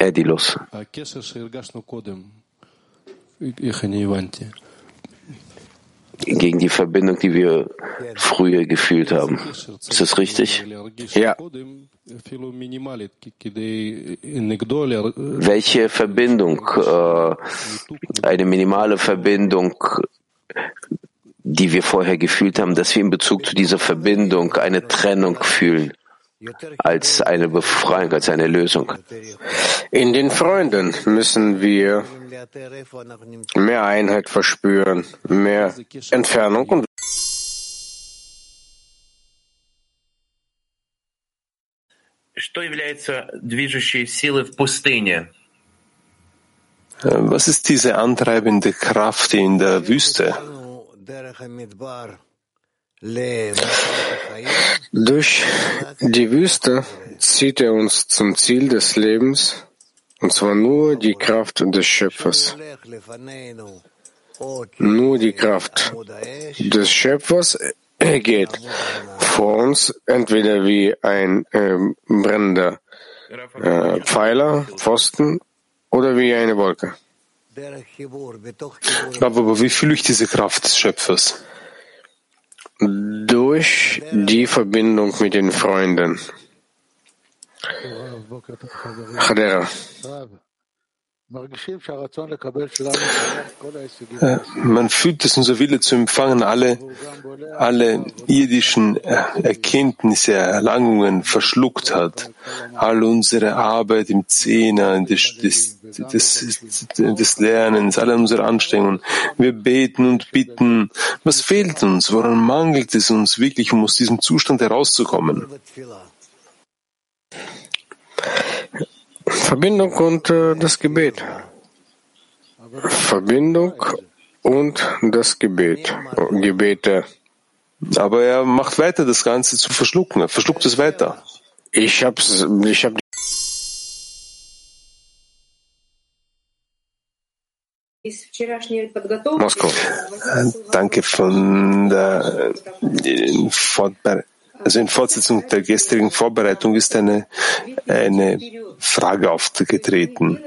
Edilos. Gegen die Verbindung, die wir früher gefühlt haben. Ist das richtig? Ja. Welche Verbindung, äh, eine minimale Verbindung die wir vorher gefühlt haben, dass wir in Bezug zu dieser Verbindung eine Trennung fühlen als eine Befreiung, als eine Lösung. In den Freunden müssen wir mehr Einheit verspüren, mehr Entfernung und Was ist diese antreibende Kraft in der Wüste? Durch die Wüste zieht er uns zum Ziel des Lebens, und zwar nur die Kraft des Schöpfers. Nur die Kraft des Schöpfers geht vor uns entweder wie ein äh, brennender äh, Pfeiler, Pfosten oder wie eine Wolke. Aber wie fühle ich diese Kraft des Schöpfers? Durch die Verbindung mit den Freunden. Chadera. Äh, man fühlt, dass unser Wille zu empfangen alle, alle irdischen äh, Erkenntnisse, Erlangungen verschluckt hat. All unsere Arbeit im Zehner, des, des, des, des Lernens, alle unsere Anstrengungen. Wir beten und bitten. Was fehlt uns? Woran mangelt es uns wirklich, um aus diesem Zustand herauszukommen? Verbindung und äh, das Gebet. Verbindung und das Gebet. Gebete. Aber er macht weiter, das Ganze zu verschlucken. Er verschluckt es weiter. Ich hab's, ich hab Moskau. Danke von der Fortbereitung also in Fortsetzung der gestrigen Vorbereitung ist eine, eine Frage aufgetreten.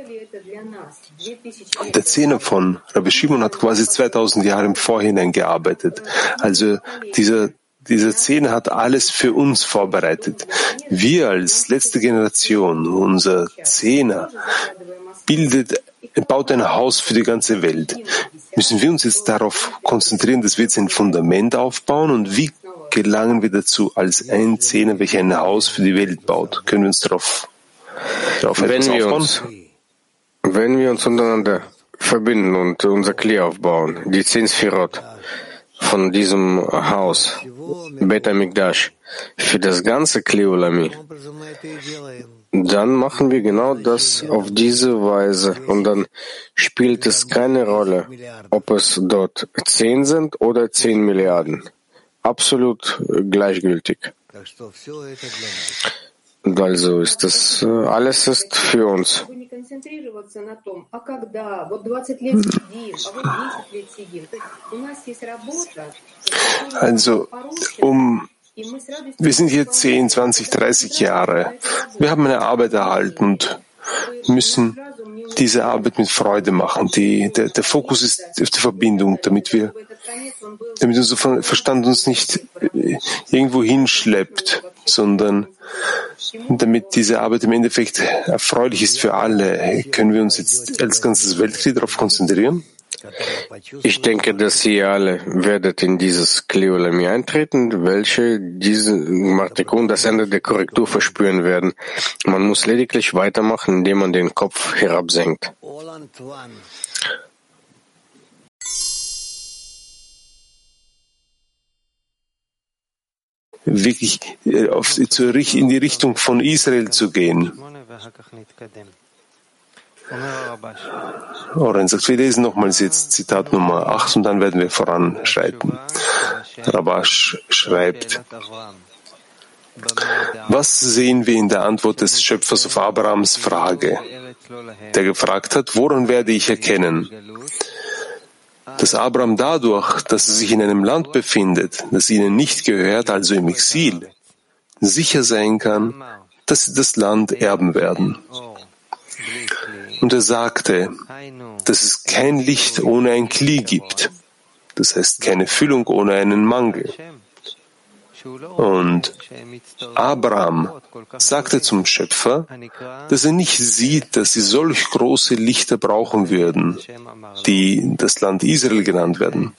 Der Zehner von Rabbi Shimon hat quasi 2000 Jahre im Vorhinein gearbeitet. Also dieser dieser Zehner hat alles für uns vorbereitet. Wir als letzte Generation, unser Zehner, bildet, baut ein Haus für die ganze Welt. Müssen wir uns jetzt darauf konzentrieren, dass wir jetzt ein Fundament aufbauen und wie gelangen wir dazu als ein Zehner, welcher ein Haus für die Welt baut? Können wir uns darauf, darauf wenn wir aufbauen? Uns, wenn wir uns untereinander verbinden und unser Kli aufbauen, die zehn Sphirot von diesem Haus, Bet Amikdash, für das ganze Kliolami, dann machen wir genau das auf diese Weise und dann spielt es keine Rolle, ob es dort zehn sind oder zehn Milliarden absolut gleichgültig. Und also ist das alles ist für uns. Also, um wir sind hier 10, 20, 30 Jahre. Wir haben eine Arbeit erhalten und müssen diese Arbeit mit Freude machen. Die, der, der Fokus ist auf die Verbindung, damit wir, damit unser Verstand uns nicht äh, irgendwo hinschleppt, sondern damit diese Arbeit im Endeffekt erfreulich ist für alle. Können wir uns jetzt als ganzes Weltglied darauf konzentrieren? Ich denke, dass ihr alle werdet in dieses Kleolami eintreten, welche diese Martikun das Ende der Korrektur verspüren werden. Man muss lediglich weitermachen, indem man den Kopf herabsenkt. Wirklich äh, auf, in die Richtung von Israel zu gehen. Oren sagt, wir lesen nochmals jetzt Zitat Nummer 8 und dann werden wir voranschreiten. Rabash schreibt, was sehen wir in der Antwort des Schöpfers auf Abrahams Frage, der gefragt hat, woran werde ich erkennen, dass Abraham dadurch, dass er sich in einem Land befindet, das ihnen nicht gehört, also im Exil, sicher sein kann, dass sie das Land erben werden. Und er sagte, dass es kein Licht ohne ein Kli gibt. Das heißt keine Füllung ohne einen Mangel. Und Abraham sagte zum Schöpfer, dass er nicht sieht, dass sie solch große Lichter brauchen würden, die das Land Israel genannt werden.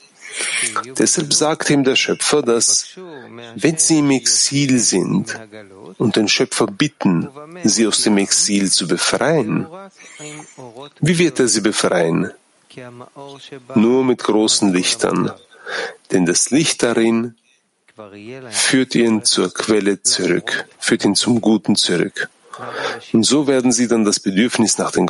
Deshalb sagt ihm der Schöpfer, dass wenn sie im Exil sind und den Schöpfer bitten, sie aus dem Exil zu befreien, wie wird er sie befreien? Nur mit großen Lichtern, denn das Licht darin führt ihn zur Quelle zurück. führt ihn zum Guten zurück. Und so werden sie dann das Bedürfnis nach den